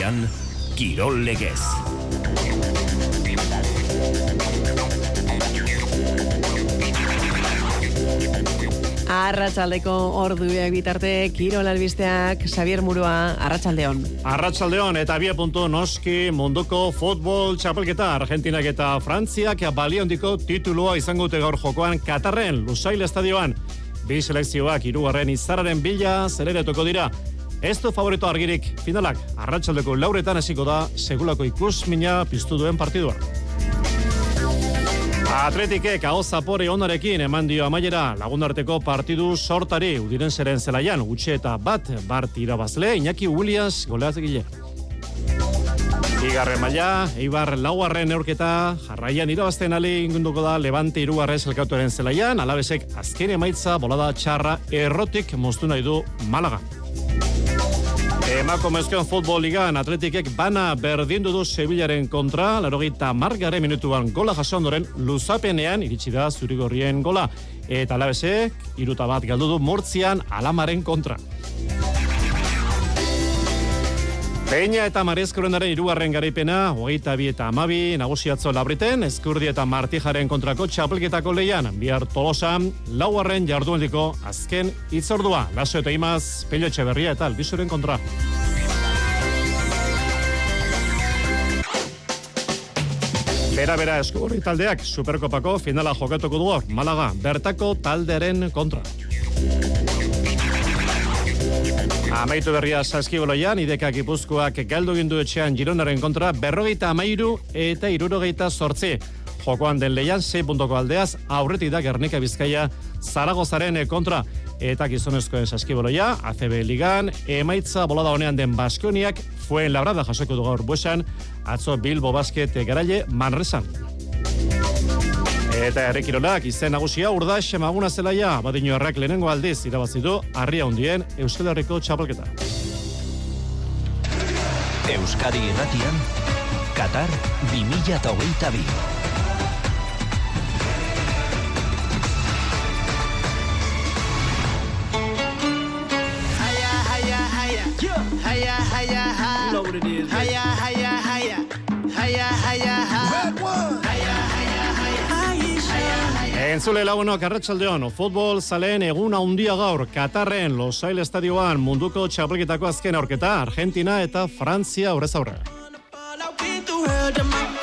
Irratian Kirol Legez. Arratsaldeko orduak bitarte Kirol albisteak Xavier Murua Arratsaldeon. Arratsaldeon eta bia puntu noski munduko futbol txapelketa Argentinak eta Frantziak baliondiko titulua izango dute gaur jokoan Katarren Lusail Estadioan. Bi selekzioak hirugarren izararen bila zereretuko dira. Ez du favorito argirik finalak arratsaldeko lauretan hasiko da segulako ikusmina piztu duen partidua. Atletikek hau zapore onarekin eman dio amaiera lagunarteko partidu sortari udiren zeren zelaian gutxe eta bat bart irabazle Iñaki Williams goleaz gile. Igarren maila, Eibar lauarren neurketa, jarraian irabazten ali ingunduko da Levante irugarrez elkatuaren zelaian, alabesek azken emaitza bolada txarra errotik moztu nahi du Malaga. Emako mezken futbol ligan atletikek bana berdindu du Sevillaren kontra, larogita margare minutuan gola jasondoren luzapenean iritsi da zurigorrien gola. Eta alabesek, iruta bat galdu du Murtzian alamaren kontra. Peña eta Marezkorenaren irugarren garaipena, hogeita bi eta amabi, nagusiatzo labriten, eskurdi eta martijaren kontrako txapelketako leian, bihar tolosan, lauarren jarduendiko azken itzordua, laso eta imaz, pelio etxeberria eta albizuren kontra. Bera, bera, eskurri taldeak, superkopako finala jokatuko du Malaga, bertako talderen kontra. Amaitu berria saskiboloian, ideka gipuzkoak galdu gindu etxean gironaren kontra, berrogeita amairu eta irurogeita sortzi. Jokoan den leian, 6 puntoko aldeaz, aurretik da Gernika Bizkaia Zaragozaren kontra. Eta gizonezkoen saskiboloia, ACB Ligan, emaitza bolada honean den Baskoniak, fuen labrada jasoko du gaur buesan, atzo Bilbo Basket garaile Manresan. Eta errekirolak izen nagusia urda semaguna zelaia, badino errak lehenengo aldiz irabazitu, harria hundien Euskal Herriko txapelketa. Euskadi Irratian Qatar 2022. Entzule lagunok arratsaldeon futbol zaleen egun handia gaur Katarren Losail Estadioan munduko txapelketako azken aurketa Argentina eta Frantzia aurrez aurre.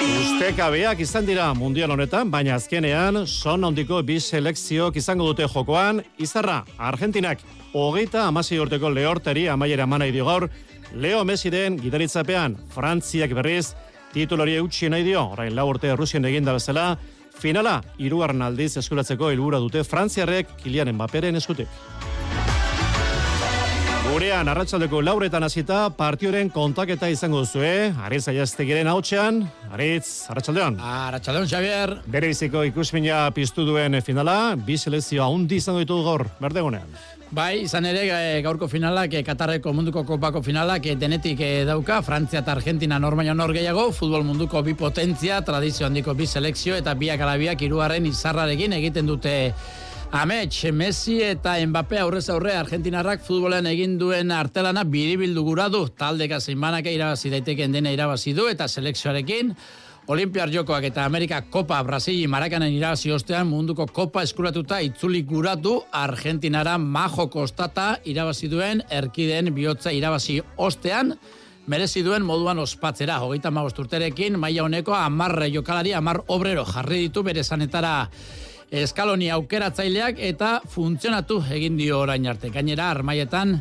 Ustekabeak izan dira mundial honetan, baina azkenean son handiko bi selekziok izango dute jokoan, izarra Argentinak hogeita amasi urteko lehorteri amaiera manai dio gaur, Leo Messiren gidaritzapean Frantziak berriz titulari eutxi nahi dio, orain lau urte Rusien eginda bezala, Finala, irugarren aldiz eskuratzeko helbura dute Frantziarrek Kilian Mbaperen eskutik. Gurean, arratsaldeko lauretan hasita partioren kontaketa izango duzue, Aritz Aiaztegiren hautsean, Aritz, arratsaldeon. Arratsaldeon, Xavier. Bere biziko ikusmina piztu duen finala, bi selezio haundi izango ditu gaur, berdegunean. Bai, izan ere e, gaurko finalak, e, Katarreko munduko kopako finalak e, denetik dauka, Frantzia eta Argentina normaino nor gehiago, futbol munduko bi potentzia, tradizio handiko bi selekzio eta biak alabiak irugarren izarrarekin egiten dute. Amets, Messi eta Mbappe aurrez aurre Argentinarrak futbolean egin duen artelana biribildu gura du, taldeka zeinbanaka irabazi daiteken dena irabazi du eta selekzioarekin, Olimpiar Jokoak eta Amerika Kopa Brasili Marakanen irabazi ostean munduko Kopa eskuratuta itzuli guratu Argentinara majo kostata irabazi duen erkideen bihotza irabazi ostean merezi duen moduan ospatzera. Hogeita magosturterekin, maila honeko amarre jokalari, amar obrero jarri ditu bere zanetara eskaloni aukeratzaileak eta funtzionatu egin dio orain arte. Gainera, armaietan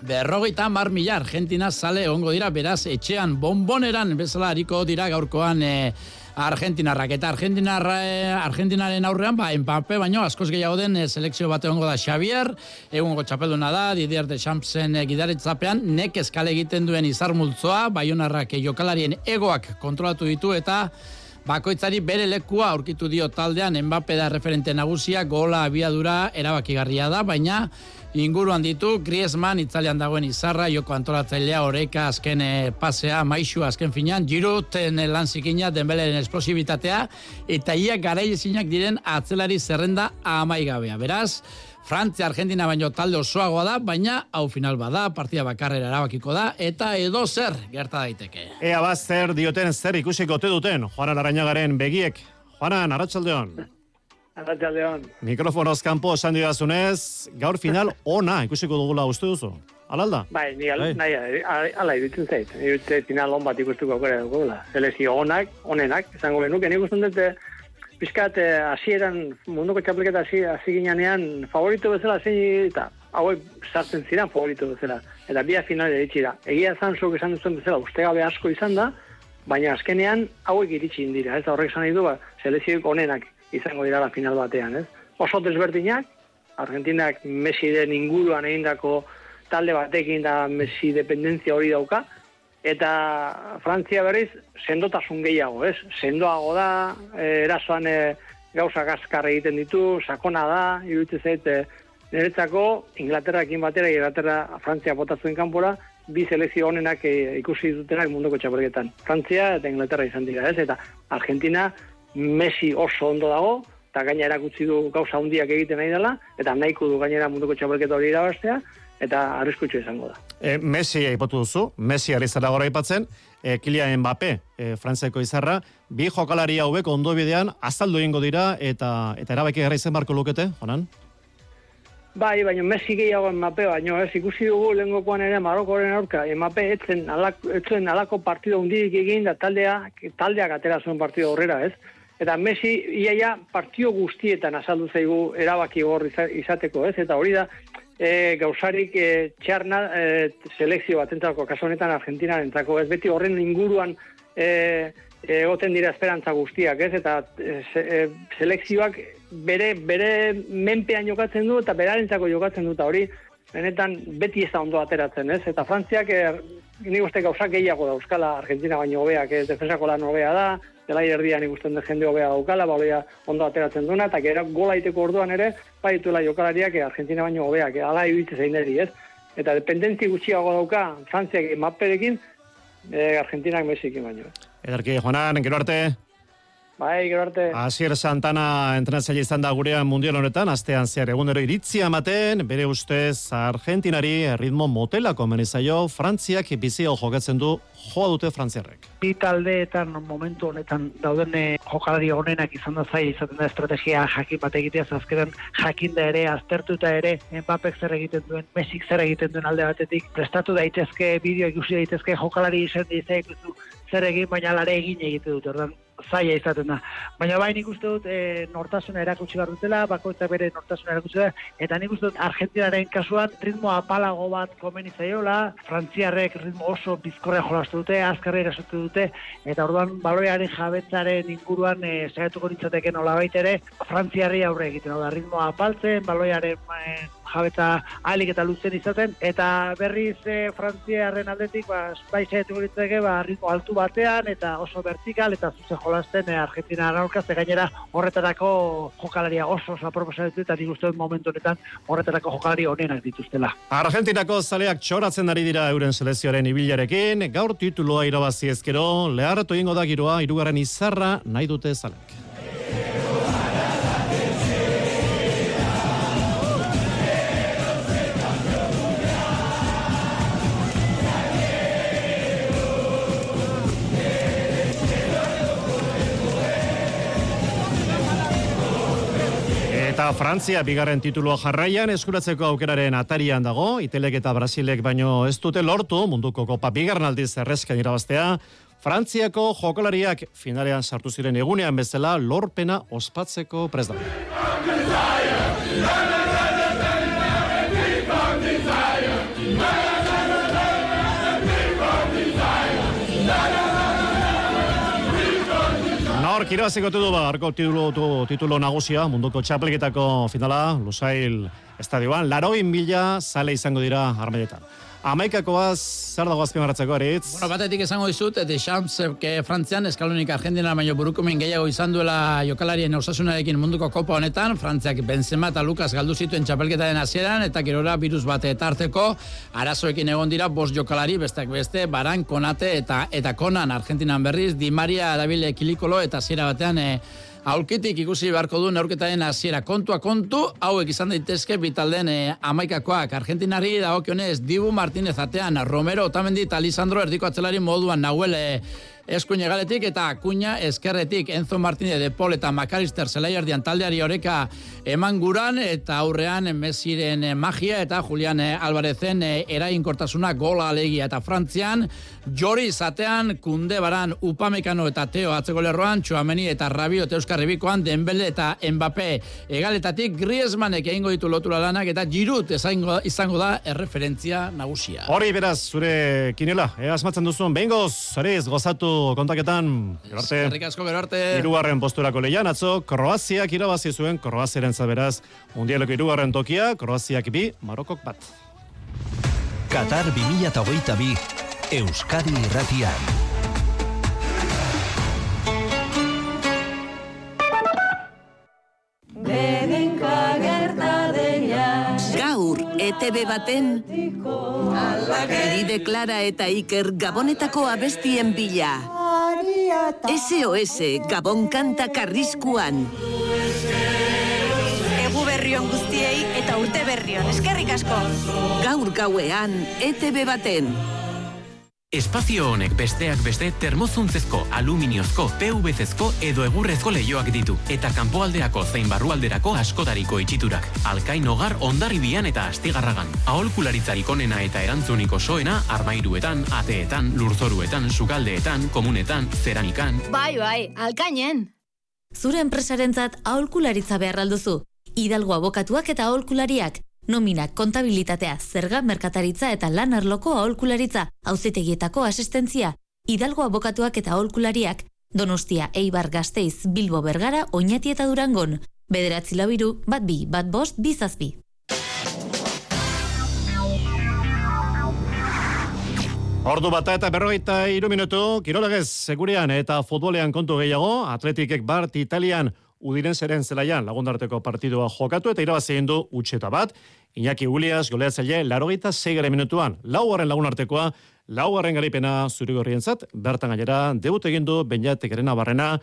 Berrogeita mar mila Argentina sale ongo dira, beraz, etxean bomboneran bezala hariko dira gaurkoan e, Argentinarrak. Eta Argentinarra, e, Argentinaren aurrean, ba, Mbappe baino, askoz gehiago den e, selekzio bate ongo da Xavier, egungo txapelduna da, Didier de Champsen e, gidaritzapean, nek eskale egiten duen izar multzoa, baionarrak jokalarien egoak kontrolatu ditu eta bakoitzari bere lekua aurkitu dio taldean Mbappe da referente nagusia, gola abiadura erabakigarria da, baina inguruan ditu Griezmann itzalian dagoen izarra, joko antolatzailea oreka azken eh, pasea, maixu azken finan, jiruten lan zikina, denbeleren esplosibitatea, eta ia garailezinak diren atzelari zerrenda amaigabea. Beraz, Frantzia Argentina baino talde osoagoa da, baina hau final bada, partida bakarrera erabakiko da, eta edo zer gerta daiteke. Ea bat zer dioten zer ikusiko te duten, Juanan Arañagaren begiek. Juanan, Arratxaldeon. Arratxaldeon. Mikrofonoz kanpo esan didazunez, gaur final ona ikusiko dugula uste duzu. Alalda? Bai, ni al, Bai. nahi, a- ala iruditzen zait. Iruditzen zait final on bat ikustuko aukera dugula. Selezio onak, onenak, esango benuke. Nik uste dut, eh, pizkat, eh, hasieran munduko txapelketa hasi hasi ginean favorito bezala zein eta hauek sartzen ziren favorito bezala. Eta bia final iritsi da. Egia zan zuk esan duzuen bezala, ustegabe asko izan da, baina azkenean hauek iritsi indira. Ez da horrek esan nahi du, ba, selezioik onenak izango dira la final batean. Ez? Oso desberdinak, Argentinak Messiren inguruan egindako talde batekin da Messi dependentzia hori dauka, eta Frantzia berriz sendotasun gehiago, ez? Sendoago da, eh, erasoan eh, gauza gaskar egiten ditu, sakona da, iruditzen zait, eh, niretzako Inglaterrakin batera, Inglaterra Frantzia bota zuen kanpora, bi selekzio honenak eh, ikusi dutenak munduko txapelketan. Frantzia eta Inglaterra izan dira, ez? Eta Argentina Messi oso ondo dago, eta gaina erakutsi du gauza handiak egiten nahi dela, eta nahiko du gainera munduko txapelketa hori irabaztea, eta arriskutsu izango da. E, Messi aipatu duzu, Messi ari zara gora aipatzen, e, Kylian Mbappe, e, Frantziako izarra, bi jokalari hauek ondo bidean azaldu egingo dira eta eta erabaki gara izen barko lukete, Jonan? Bai, baina Messi gehiago Mbappe, baina ez ikusi dugu lehenkoan ere Marokoren aurka, Mbappe etzen alako, etzen alako partido hundirik egin da taldea, taldeak atera zuen partido horrera, ez? Eta Messi iaia partio guztietan azaldu zaigu erabaki iza- izateko, ez? Eta hori da e, gauzarik e, txarna e, selekzio batentzako, kasu honetan Argentinarentzako, ez beti horren inguruan e, egoten dira esperantza guztiak, ez? Eta e, e, selekzioak bere bere menpean jokatzen du eta berarentzako jokatzen du eta hori benetan beti ez da ondo ateratzen, ez? Eta Frantziak e, nik uste gauzak gehiago da Euskala Argentina baino hobeak, ez defensako lan hobea da, zelai erdian ikusten dut jende hobea daukala, baloia ondo ateratzen duena, eta gero gola iteko orduan ere, bai dituela jokalariak eh, Argentina baino hobeak, eh, ala iruditzen zein eri, ez? Eta dependentzi gutxiago dauka Frantziak mapperekin, eh, Argentinak Messikin baino. Ederki, Jonan, gero arte, Bai, gero arte. Asier Santana entrenatzaile izan da gurean mundial honetan, astean zehar egunero iritzia ematen, bere ustez Argentinari ritmo motela komeni zaio, Frantziak bizio jokatzen du, joa dute frantziarrek. bi taldeetan momentu honetan dauden eh, jokalari honenak izan da zai izaten da estrategia jakin bat egitea ze azkenan jakin da ere aztertuta ere Mbappek zer egiten duen Messik zer egiten duen alde batetik prestatu daitezke bideo ikusi daitezke jokalari izan ikustu zer egin baina lare egin egite dute ordan zaila izaten da. Baina bai nik uste dut e, nortasuna erakutsi behar dutela, bakoitzak bere nortasuna erakutsi da, eta nik uste dut Argentinaren kasuan ritmo apalago bat komeni zaiola, Frantziarrek ritmo oso bizkorrean jolastu dute, azkarra erasatu dute, eta orduan baloiaren jabetzaren inguruan e, saiatuko nintzateke nola ere, Frantziarri aurre egiten, hau da, ritmoa apaltzen, baloiaren e, jabetza alik eta luzen izaten, eta berriz e, Frantziarren aldetik, ba, bai saiatuko nintzateke, ba, ritmo altu batean, eta oso vertikal, eta zuzen jolasten e, Argentina ze gainera horretarako jokalaria oso oso aproposa ditu, eta nik momentu honetan horretarako jokalari onenak dituztela. Argentinako zaleak txoratzen ari dira euren selezioaren ibilarekin, gaur tituloa irabazi ezkero, lehartu egingo da giroa, irugarren izarra nahi dute zaleak. Eta Frantzia bigarren titulua jarraian eskuratzeko aukeraren atarian dago, Itelek eta Brasilek baino ez dute lortu munduko kopa bigarren aldiz errezkan irabaztea. Frantziako jokolariak finalean sartu ziren egunean bezala lorpena ospatzeko prest Nork irabaziko du ba, arko titulo, tu, titulo nagusia, munduko txapelketako finala, Lusail estadioan, laroin mila zale izango dira armailetan. Amaikakoaz, zer dago azpimarratzeko, aritz? Bueno, batetik esango dizut, de Champs que Frantzian eskalonik Argentina baino burukumen gehiago izan duela jokalarien osasunarekin munduko kopa honetan, Frantziak Benzema eta Lucas galdu zituen txapelketaren hasieran eta gerora virus bat etarteko arazoekin egon dira bost jokalari besteak beste, Baran, Konate eta eta Konan Argentinan berriz, Di Maria, Dabil Kilikolo eta ziera batean e, Aulkitik ikusi beharko du neurketaren hasiera kontua kontu, hauek izan daitezke bitalden e, amaikakoak. Argentinari dagokionez Dibu Martinez atean, Romero, Otamendi eta Lisandro erdiko atzelari moduan nahuel e, eskuin egaletik eta kuña eskerretik Enzo Martínez de Pol eta Macalister zelaiardian taldeari oreka eman guran eta aurrean Messiren magia eta Julian Alvarezen erainkortasuna gola alegia eta Frantzian Jori zatean kunde baran upamekano eta teo atzeko lerroan Txuameni eta Rabio eta Euskar Rebikoan Denbele eta Mbappé. Egaletatik Griezmannek egingo ditu lotura lanak eta Giroud izango, izango da erreferentzia nagusia. Hori beraz, zure kinela, eh, asmatzen duzun, behingoz, zarez, gozatu kontaketan. Eskerrik asko gero arte. Irugarren posturako lehian, atzo, Kroaziak irabazi zuen, Kroaziaren zaberaz, mundialeko irugarren tokia, Kroaziak bi, Marokok bat. Qatar 2022, Euskadi irratian. ETB baten, Eride Clara eta Iker Gabonetako abestien bila. SOS, Gabon kanta karrizkuan. Egu berrion guztiei eta urte berrion. Eskerrik asko. Gaur gauean, ETB baten. Espazio honek besteak beste termozuntzezko, aluminiozko, PVC-ezko edo egurrezko leioak ditu. Eta kanpoaldeako zein barrualderako askotariko itxiturak. Alkain hogar ondarribian eta astigarragan. Aholkularitzarik onena eta erantzuniko soena, armairuetan, ateetan, lurzoruetan, sukaldeetan, komunetan, zeramikan. Bai, bai, alkainen. Zure enpresarentzat aholkularitza behar alduzu. Hidalgo abokatuak eta aholkulariak. Nominak, kontabilitatea, zerga, merkataritza eta lan arloko aholkularitza, auzitegietako asistentzia, Hidalgo abokatuak eta aholkulariak, Donostia, Eibar, Gasteiz, Bilbo, Bergara, Oñati eta Durangon. Bederatzi labiru, bat bi, bat bost, bizazbi. Ordu bata eta berrogeita iru minutu, kirolegez, segurean eta futbolean kontu gehiago, atletikek bart Italian udiren zeren zelaian lagundarteko partidua jokatu eta irabazi egin du utxeta bat, Iñaki Ulias goleatzaile larogeita zeigare minutuan, laugarren lagunartekoa, laugarren garipena zurigorrientzat, bertan gainera debut egin du Benjatek barrena,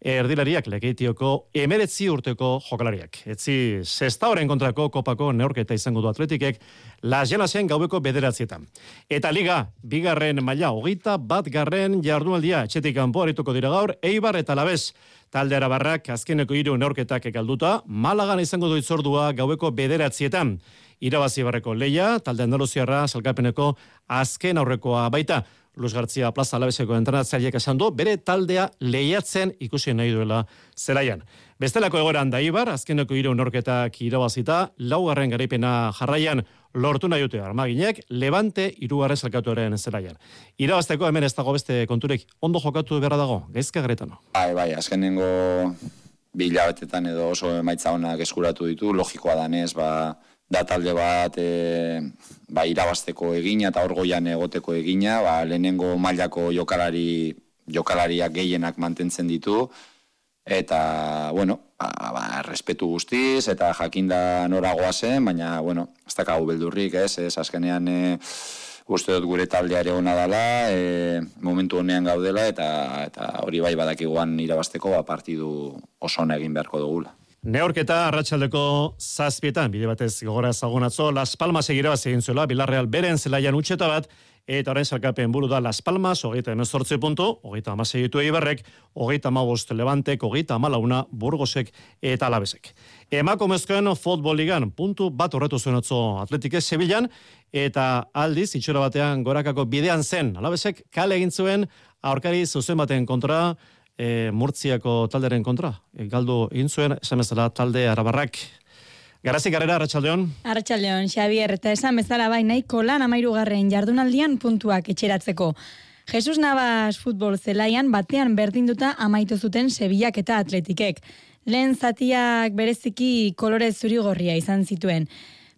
erdilariak legeitioko emeretzi urteko jokalariak. Etzi, zesta horren kontrako kopako neorketa izango du atletikek, las jelasen gaubeko bederatzietan. Eta liga, bigarren maila hogeita, bat garren jardunaldia, etxetik kanpo harituko dira gaur, eibar eta labez, talde arabarrak azkeneko hiru neorketak egalduta, malagan izango du itzordua gaueko bederatzietan. Irabazi barreko leia, talde andaluziarra, salkapeneko azken aurrekoa baita. Luz Gartzia Plaza Alabeseko entrenatzaileak esan du, bere taldea lehiatzen ikusi nahi duela zelaian. Bestelako egoran da Ibar, azkeneko hiru norketak irabazita, laugarren garaipena jarraian lortu nahi dute armaginek, Levante irugarren zelkatuaren zelaian. Irabazteko hemen ez dago beste konturek ondo jokatu berra dago, gaizka garetano. Bai, bai, azkenengo bilabetetan edo oso emaitza honak eskuratu ditu, logikoa danez, ba, da talde bat e, ba, irabazteko egina eta orgoian egoteko egina, ba, lehenengo mailako jokalari jokalariak gehienak mantentzen ditu, eta, bueno, ba, ba, respetu guztiz, eta jakinda noragoa zen, baina, bueno, ez dakagu beldurrik, ez, ez, azkenean, e, uste dut gure taldeare ona dela, e, momentu honean gaudela, eta eta hori bai badakiguan irabazteko, ba, partidu oso egin beharko dugula. Neorketa arratsaldeko zazpietan, bide batez gogora zagunatzo, Las Palmas egira bat egin zuela, Bilarreal beren zelaian utxeta bat, eta horrein salkapen buru da Las Palmas, hogeita emezortze puntu, hogeita amasei ditu eibarrek, hogeita amabost levantek, hogeita amalauna burgosek eta alabezek. Emako mezkoen futboligan, puntu bat horretu zuen otzo atletik ez Sevillan, eta aldiz, itxura batean gorakako bidean zen, alabezek kale egin zuen, aurkari zuzen baten kontra, e, Murtziako talderen kontra. E, galdu egin zuen, esan bezala talde arabarrak. Garazik garera, Arratxaldeon. Arratxaldeon, Xavier, eta esan bezala bai nahiko lan amairugarren jardunaldian puntuak etxeratzeko. Jesus Navas futbol zelaian batean berdinduta amaitu zuten Sevillak eta Atletikek. Lehen zatiak bereziki kolore zurigorria izan zituen.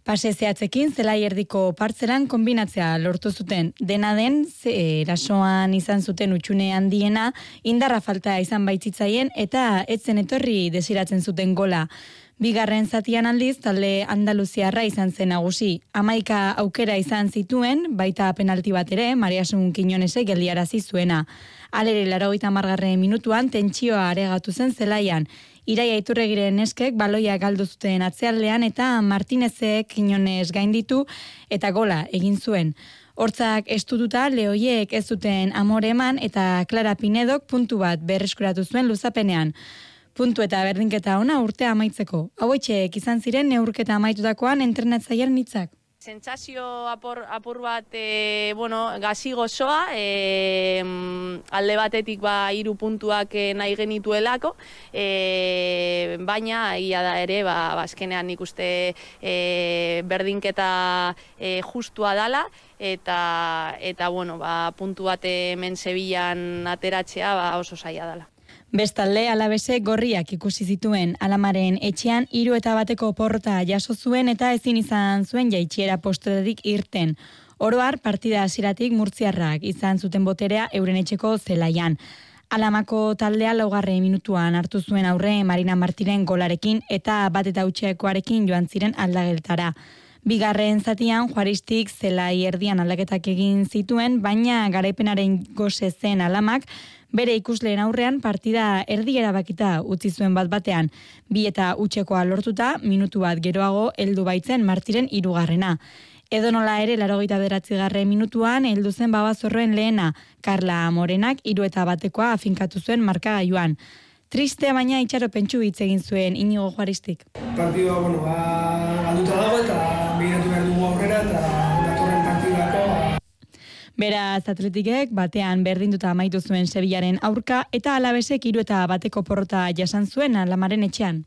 Pase zehatzekin zelai erdiko partzelan kombinatzea lortu zuten. Dena den, erasoan izan zuten utxune handiena, indarra falta izan baitzitzaien eta etzen etorri desiratzen zuten gola. Bigarren zatian aldiz, talde Andaluziarra izan zen nagusi. Amaika aukera izan zituen, baita penalti bat ere, Mariasun Kinonese geldiarazi zuena. Alere, laro margarren minutuan, tentsioa aregatu zen zelaian. Iraia iturregiren eskek baloia galdu zuten atzealdean eta Martinezek Kinonez gainditu eta gola egin zuen. Hortzak estututa lehoiek ez zuten amore eman eta Clara Pinedok puntu bat berreskuratu zuen luzapenean puntu eta berdinketa ona urtea amaitzeko. Hauetxeek izan ziren neurketa amaitutakoan entrenatzailean nitzak. Sentsazio apur, apur bat, e, bueno, gazi gozoa, e, alde batetik ba hiru puntuak e, nahi genituelako, e, baina ia da ere, ba, bazkenean nik uste e, berdinketa e, justua dala, eta, eta bueno, ba, puntu bat hemen Sevillan ateratzea ba, oso zaila dala. Bestalde alabese gorriak ikusi zituen alamaren etxean hiru eta bateko porta jaso zuen eta ezin izan zuen jaitxiera posterik irten. Oroar partida hasiratik murtziarrak izan zuten boterea euren etxeko zelaian. Alamako taldea laugarre minutuan hartu zuen aurre Marina Martiren golarekin eta bat eta utxekoarekin joan ziren aldageltara. Bigarren zatian, juaristik zelai erdian aldaketak egin zituen, baina garaipenaren goze zen alamak, bere ikusleen aurrean partida erdi erabakita utzi zuen bat batean. Bi eta utxekoa lortuta, minutu bat geroago heldu baitzen martiren irugarrena. Edo nola ere, laro gita beratzi minutuan, heldu zen babazorroen lehena, Karla Morenak iru eta batekoa afinkatu zuen markagailuan. Triste baina itxaro pentsu hitz egin zuen inigo juaristik. Partidua, bueno, ba, dago eta behiratu behar dugu aurrera eta Beraz, atletikek batean berdinduta amaitu zuen Sevillaren aurka eta alabesek hiru eta bateko porrota jasan zuen alamaren etxean.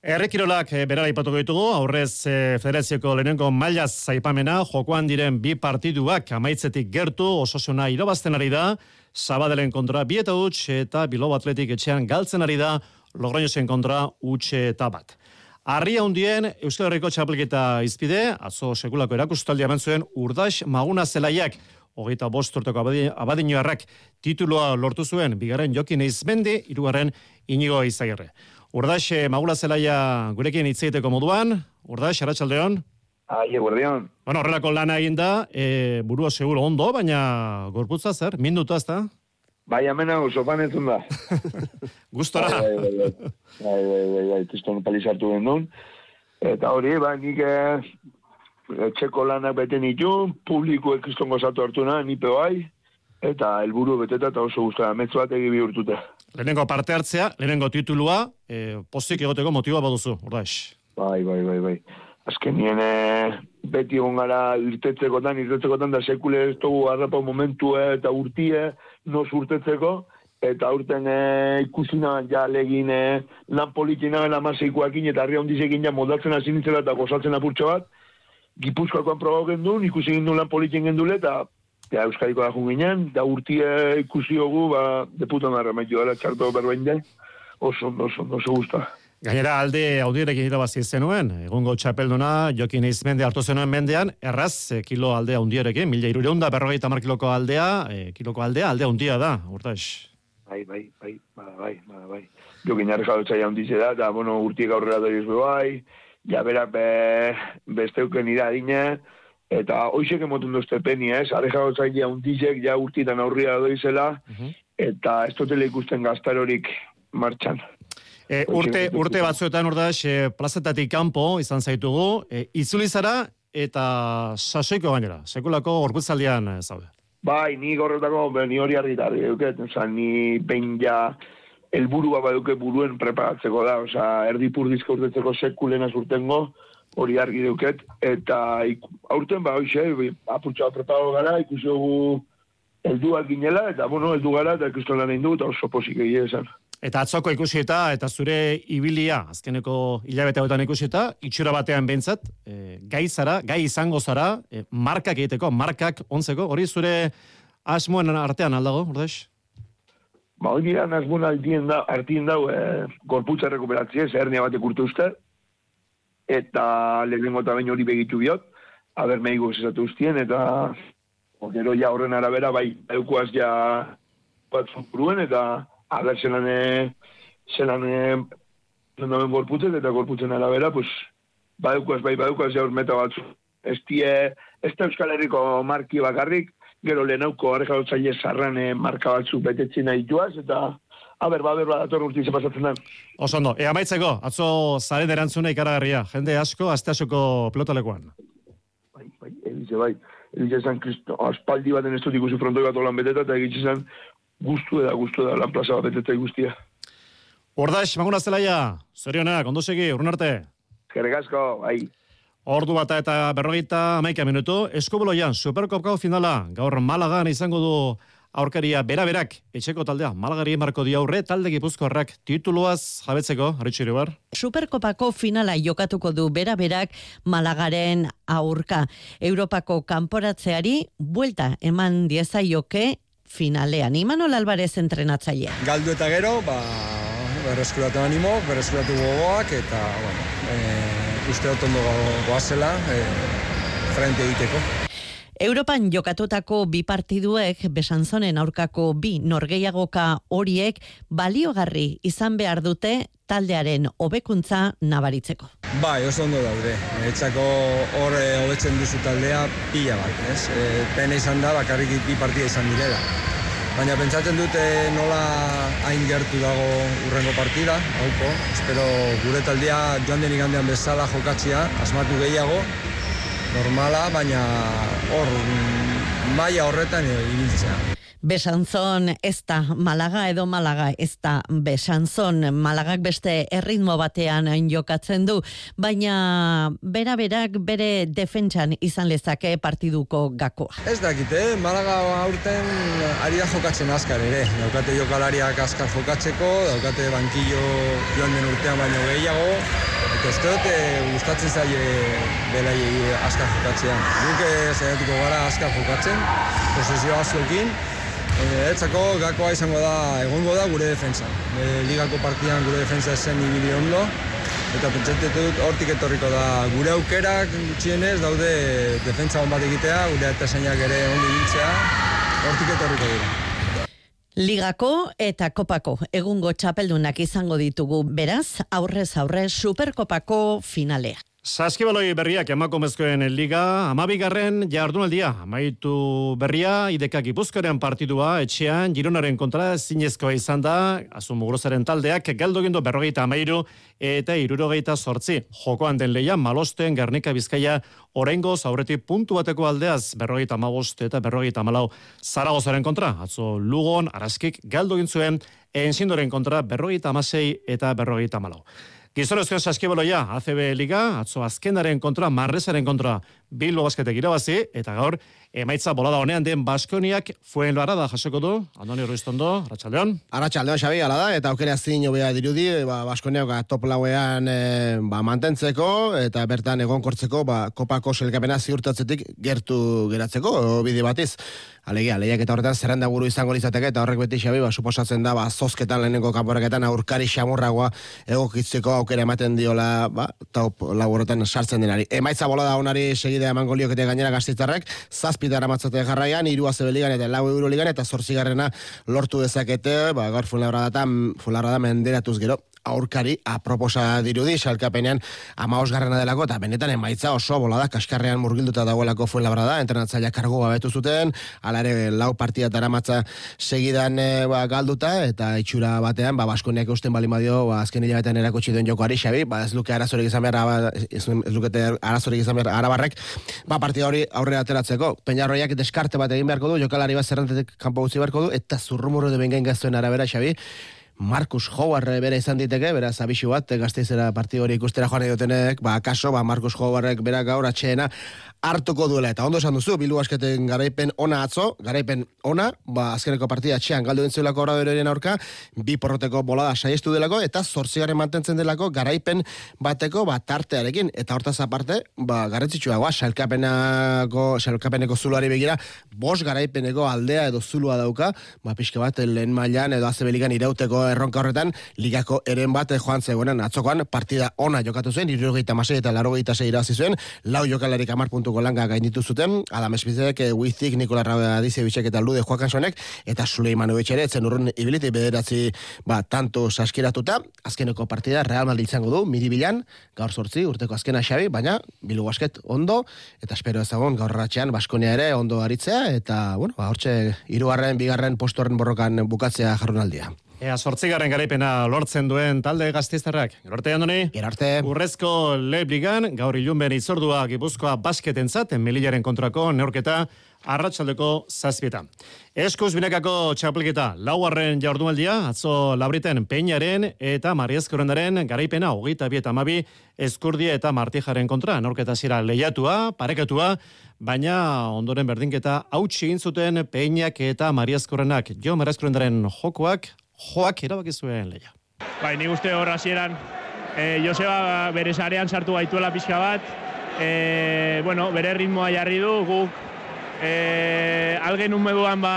Errekirolak e, berara ipatuko ditugu, aurrez e, federazioko lehenengo mailaz zaipamena, jokoan diren bi partiduak amaitzetik gertu, ososuna irabazten ari da, Sabadelen kontra bi eta huts eta Bilobo Atletik etxean galtzen ari da, Logroñosen kontra huts eta bat. Arria hundien Euskal Herriko txapelketa izpide, azo sekulako erakustaldi hemen zuen Urdax Maguna Zelaiak, hogeita bost urteko abadino errak tituloa lortu zuen, bigarren jokin izmendi, irugarren inigo izagirre. Urdax eh, Maguna Zelaia gurekin itzeiteko moduan, Urdax, Arratxaldeon? Ai, eguerdion. Bueno, horrelako lana egin da, e, burua seguro ondo, baina gorputza zer, minutu azta? Bai, amena, sopan ez da. Gustora. Bai, bai, bai, bai, bai, bai, bai, kriston palizartu duen. Eta hori, bai, nik eh, etxeko lanak beten nitu, publiko kriston gozatu hartu na, nipe bai, eta helburu beteta eta oso gustora, metzu bat egi bihurtute. Lehenengo parte hartzea, lehenengo titulua, eh, pozik egoteko motiba baduzu, ordaix. Bai, bai, bai, bai. Azken nien, eh, beti gara irtetzekotan, irtetzekotan da sekule ez dugu harrapa momentu eta urtie, no urtetzeko, eta aurten e, ikusina ja legin e, lan politina gana maseikoakin eta harri hondizekin ja moldatzen hasi nintzela eta gozatzen apurtxo bat, Gipuzkoakoan probau gendun, ikusi gendun lan politin gendule, eta ja, Euskadiko da ginen, da urtie ikusi hogu, ba, deputan arra maitu dara, txarto berbain den, oso, oso, oso, oso guztua. Gainera alde audierekin irabazi zenuen, egungo txapelduna jokin izmende hartu zenuen mendean, erraz, e, kilo aldea undierekin, mila irureunda berrogeita mar kiloko aldea, e, kiloko aldea, aldea undia da, urtaix. Bai, bai, bai, bai, bai, bai, bai. Jokin jarri jadotza da, eta, bueno, urtiek aurrera juzbe bai, ja bera be, besteuken iradine, eta hoxek emotun duzte peni, ez? Arre jadotza jaundizek, ja urtitan aurrera doizela, uh -huh. eta ez dutela ikusten gaztarorik martxan. E, urte, urte batzuetan urdax, e, plazetatik kanpo izan zaitugu, e, itzuli zara eta sasoiko gainera, sekulako orkutzaldian e, zaude. Bai, ni gorretako, ni hori argitarri duket, oza, ni behin ja elburua baduke buruen preparatzeko da, oza, erdi purdizko urtetzeko sekulena zurtengo, hori argi duket, eta ik, aurten ba, hoxe, apurtxoa preparo gara, ikusi dugu elduak ginela, eta bueno, eldu gara, eta ikusten lan egin du, eta oso posik egia esan. Eta atzoko ikusi eta zure ibilia, azkeneko hilabete hauetan ikusi itxura batean bentsat, e, gai zara, gai izango zara, e, markak egiteko, markak onzeko, hori zure asmoen artean aldago, ordez? Ba, hori gira, asmoen altien da, artien dau, e, gorputza rekuperatzea, zernia batek urte uste, eta lehenengo eta hori begitu biot, haber meigo zesatu ustien, eta gero ja horren arabera, bai, eukuaz ja bat eta a ver, zelan, zelan dauen gorputzen, eta gorputzen arabera, pues, badukaz, bai badukaz jaur meta batzu. Ez die, ez da Euskal Herriko marki bakarrik, gero lehenauko arrekalotzaile zarran eh, marka batzu betetzi nahi joaz, eta Aber, ba, ba, dator urti ze pasatzen da. Oso ondo, e, amaitzeko, atzo zaren erantzuna ikaragarria, jende asko, azte asoko pelotalekoan. Bai, bai, egize, bai. Egize zan, kristo, aspaldi baten ez dut ikusi frontoi bat olan beteta, eta egize zan, guztu da, guztu da, lan plaza bat beteta guztia. Ordaix, maguna zelaia, zorionak, ondo segi, urun arte. Gergasko, bai. Ordu bata eta berrogeita amaika minutu, eskoboloian, superkopkao finala, gaur Malagan izango du aurkaria bera-berak, etxeko taldea, Malagari marko di aurre, talde gipuzkoarrak tituluaz jabetzeko, haritxiru bar? Superkopako finala jokatuko du bera-berak Malagaren aurka. Europako kanporatzeari buelta eman diezaioke finalean. Imanol Alvarez entrenatzailea. Galdu eta gero, ba, berreskuratu animo, berreskuratu gogoak, eta, bueno, e, uste otondo goazela, e, frente egiteko. Europan jokatutako bi partiduek besanzonen aurkako bi norgeiagoka horiek baliogarri izan behar dute taldearen hobekuntza nabaritzeko. Bai, oso ondo daude. Etxako hor hobetzen duzu taldea pila bat, ez? E, pena izan da, bakarrik bi partida izan direla. Baina pentsatzen dute nola hain gertu dago urrengo partida, hauko. Espero gure taldea joan den igandean bezala jokatzia, asmatu gehiago, normala, baina hor maila horretan ibiltzea. Besanzon ez da Malaga edo Malaga ez da Besanzon. Malagak beste erritmo batean jokatzen du, baina bera berak bere defentsan izan lezake partiduko gakoa. Ez dakite, Malaga aurten ari da jokatzen askar ere. Daukate jokalariak askar jokatzeko, daukate bankillo joan den urtean baino gehiago, eta ez dute gustatzen zaie belai askar jokatzea. Duke zaiatuko gara askar jokatzen, posesio askoekin, Etzako gakoa izango da, egongo da gure defensa. E, ligako partidan gure defensa esen ibili ondo, eta pentsatzen dut hortik etorriko da gure aukerak gutxienez daude defensa hon bat egitea, gure eta ere ondo ibiltzea, hortik etorriko dira. Ligako eta kopako egungo txapeldunak izango ditugu beraz, aurrez aurrez superkopako finalea. Saskibaloi berriak emakumezkoen liga, amabigarren jardunaldia, amaitu berria, idekak ipuzkaren partidua, etxean, gironaren kontra zinezkoa izan da, azun mugurozaren taldeak, galdo gindo berrogeita amairu, eta irurogeita sortzi. Jokoan den leia, malosten, garnika bizkaia, orengo, zaureti puntu bateko aldeaz, berrogeita amabost eta berrogeita amalau, zaragozaren kontra, atzo lugon, araskik, galdo gintzuen, enzindoren kontra, berrogeita amasei eta berrogeita amalau. Gizonezkoen saskiboloia, ACB Liga, atzo azkenaren kontra, marrezaren kontra, Bilbo basketek irabazi, eta gaur, emaitza bolada honean den Baskoniak fuen loara da jasoko du, Andoni Ruiztondo, Arratxaldeon. Arratxaldeon, Xabi, ala da, eta aukera zin jobea dirudi, ba, Baskoniak top lauean e, ba, mantentzeko, eta bertan egonkortzeko, ba, kopako selkapena ziurtatzetik gertu geratzeko, bide batiz. Alegia, lehiak eta horretan zerrenda buru izango izateke, eta horrek beti xabi, ba, suposatzen da, ba, zozketan lehenengo kanporaketan aurkari xamurragoa egokitzeko aukera ematen diola, ba, top laburoten sartzen denari. Emaitza bola da honari segidea emango liokete gainera gaztitzarrek, zazpita aramatzate jarraian, iru azebeligan eta lau euroligan, eta zortzigarrena lortu dezakete, ba, gaur fularra datan, fularra da menderatuz gero, aurkari aproposa dirudi salkapenean amaosgarrena delako eta benetan emaitza oso bolada kaskarrean murgilduta dagoelako fuen labrada entrenatzailea kargo babetu zuten ala ere lau partia daramatza segidan e, ba, galduta eta itxura batean ba baskoniak usten bali madio ba azken hilabetean erakutsi den jokoari xabi ba ez luke arazorik izan behar ez, ez lukete arazorik izan behar arabarrek ba partida hori aurrera ateratzeko. Peñarroiak deskarte bat egin beharko du jokalari bat zerrentetik kanpo utzi beharko du eta zurrumurro de bengain gaztuen arabera xabi Marcus Howard bera izan diteke, beraz abixu bat, gazteizera partidu hori ikustera joan edotenek, ba, kaso, ba, Marcus Howardek bera gaur atxeena, hartuko duela. Eta ondo esan duzu, bilu asketen garaipen ona atzo, garaipen ona, ba, azkeneko partida txean galdu dintzuelako horra aurka, bi porroteko bolada saiestu delako, eta zortzigaren mantentzen delako garaipen bateko ba, tartearekin. Eta hortaz aparte, ba, garrantzitsua goa, salkapeneko, salkapeneko zuluari begira, bos garaipeneko aldea edo zulua dauka, ba, pixka bat, lehen mailan edo azebeligan irauteko erronka horretan, ligako eren bat joan zegoenan atzokoan, partida ona jokatu zuen, irurogeita masei eta larogeita zei zuen, lau jokalarik amar puntu lekuko langa gainditu zuten, Adam Espizek, e, Wizik, Nikola Radizebicek eta Lude Joakansonek, eta Suleimanovic ere, etzen urrun ibiliti bederatzi ba, tanto saskiratuta, azkeneko partida Real Madrid izango du, miribilan, gaur sortzi, urteko azkena xabi, baina bilu basket ondo, eta espero ezagun gaur ratxean Baskonia ere ondo aritzea, eta, bueno, ba, hortxe, irugarren, bigarren, postuaren borrokan bukatzea jarrunaldia. Ea, sortzigarren garaipena lortzen duen talde gaztiztarrak. Gerarte, Andoni? Gerarte. Urrezko Lebligan, gaur ilunben izordua gipuzkoa basketentzat, zaten melillaren kontrako neorketa, arratsaldeko zazpietan. Eskuz binekako txapelketa, lauarren jaurdumaldia, atzo labriten peinaren eta mariezkorendaren garaipena hogeita bieta mabi, eskurdia eta martijaren kontra, neorketa zira lehiatua, parekatua, baina ondoren berdinketa hautsi egin zuten peinak eta mariezkorrenak, jo mariezkorendaren jokoak, joak erabaki zuen leia. Bai, ni uste hor hasieran e, Joseba bere sarean sartu gaituela pixka bat, e, bueno, bere ritmoa jarri du, guk e, algen unmeduan ba,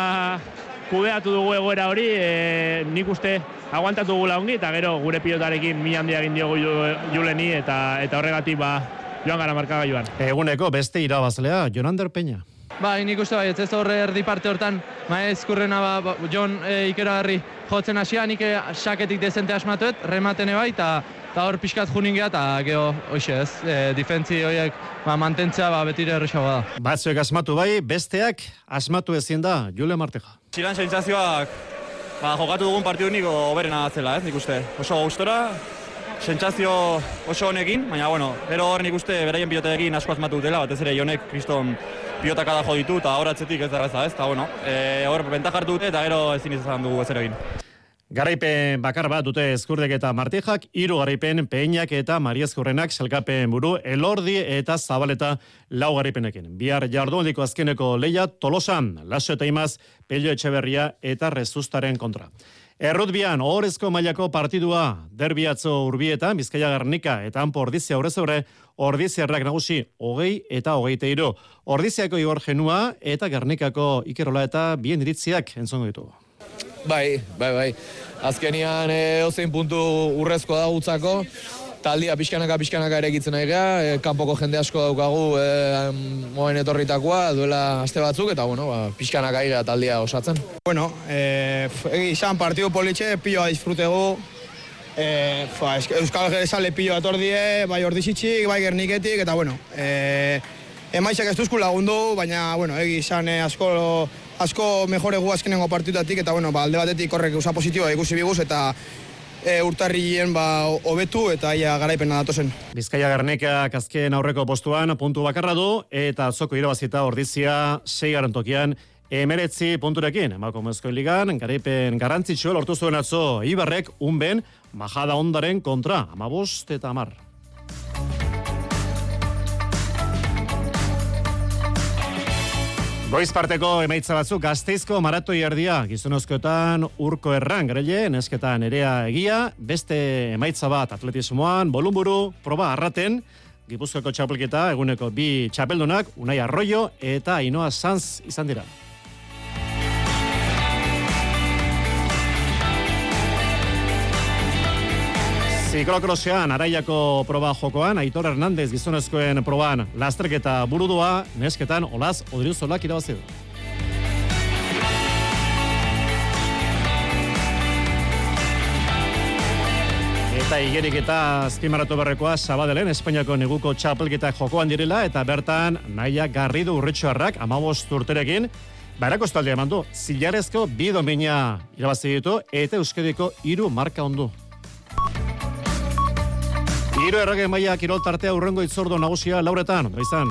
kudeatu dugu egoera hori, e, nik uste aguantatu gula ongi, eta gero gure pilotarekin mi handia egin diogu juleni, eta, eta horregatik ba, joan gara markaga joan. Eguneko beste irabazlea, Jonander Peña. Ba, nik uste bai, ez horre erdi parte hortan, maez kurrena ba, ba, Jon e, ikeragarri jotzen hasia, nik e, saketik dezente asmatuet, rematen bai, eta ta hor pixkat junin geha, eta geho, hoxe ez, e, difentzi horiek ba, mantentzea ba, betire erresagoa da. Batzuek asmatu bai, besteak asmatu ezin da, Jule Marteja. Zilan sentzazioak, ba, jokatu dugun partidu niko oberena zela, ez, nik uste. Oso gustora, sentsazio oso honekin, baina, bueno, gero hor nik beraien piloteekin asko asmatu dela, batez ere jonek kriston pilota kada jo ditu eta horatzetik ez da ez, eta bueno, e, hor bentak hartu dute eta gero ezin izan dugu ezer egin. Garaipen bakar bat dute ezkurdek eta martijak, hiru garaipen peinak eta mariazkorrenak selkapen buru elordi eta zabaleta lau garaipenekin. Bihar jardualdiko azkeneko leia tolosan, laso eta imaz, pelio etxeberria eta rezustaren kontra. Errutbian, horrezko mailako partidua, derbiatzo urbieta, Bizkaia Garnika eta Anpo Ordizia horrez horre, Ordiziarrak nagusi hogei eta hogeite iru. Ordiziako Igor Genua eta Garnikako Ikerola eta bien iritziak entzongo ditu. Bai, bai, bai. Azkenian e, puntu urrezko da gutzako, taldia pixkanaka pixkanaka ere egitzen nahi geha, e, kanpoko jende asko daukagu e, moen etorritakoa, duela aste batzuk, eta bueno, ba, pixkanaka ere taldia osatzen. Bueno, e, izan partidu politxe, piloa disfrutegu, e, fa, Euskal Geresale piloa atordie, bai ordizitxik, bai gerniketik, eta bueno, e, emaizak ez duzku lagundu, baina, bueno, egi izan e, asko asko mejore gu azkenengo partidutatik, eta bueno, ba, alde batetik horrek usa positiboa ikusi biguz, eta e, urtarrien ba hobetu eta ia garaipena datozen. Bizkaia Garneka azken aurreko postuan puntu bakarra du eta zoko irabazita ordizia 6 tokian emeretzi punturekin. Emako mezko ligan, garaipen garrantzitsua lortu zuen atzo Ibarrek unben majada ondaren kontra, amabost eta amar. Goiz parteko emaitza batzuk gazteizko maratoi erdia gizonozkoetan urko erran grele, nesketan erea egia, beste emaitza bat atletismoan, bolumburu, proba arraten, Gipuzkoako txapelketa, eguneko bi txapeldunak, Unai Arroyo eta Ainoa Sanz izan dira. Ziklokrosean, araiako proba jokoan, Aitor Hernandez gizonezkoen proban lasterketa burudua, nesketan olaz odriuzolak irabazi du. Eta igerik eta azpimarratu berrekoa Sabadelen Espainiako neguko txapelketa jokoan direla eta bertan naia garridu urritxoarrak amabost urterekin Barako estaldia eman du, zilarezko bi domina irabazi ditu eta euskadiko hiru marka ondu. Giro errage maia kirol tartea urrengo itzordo nagusia lauretan, izan.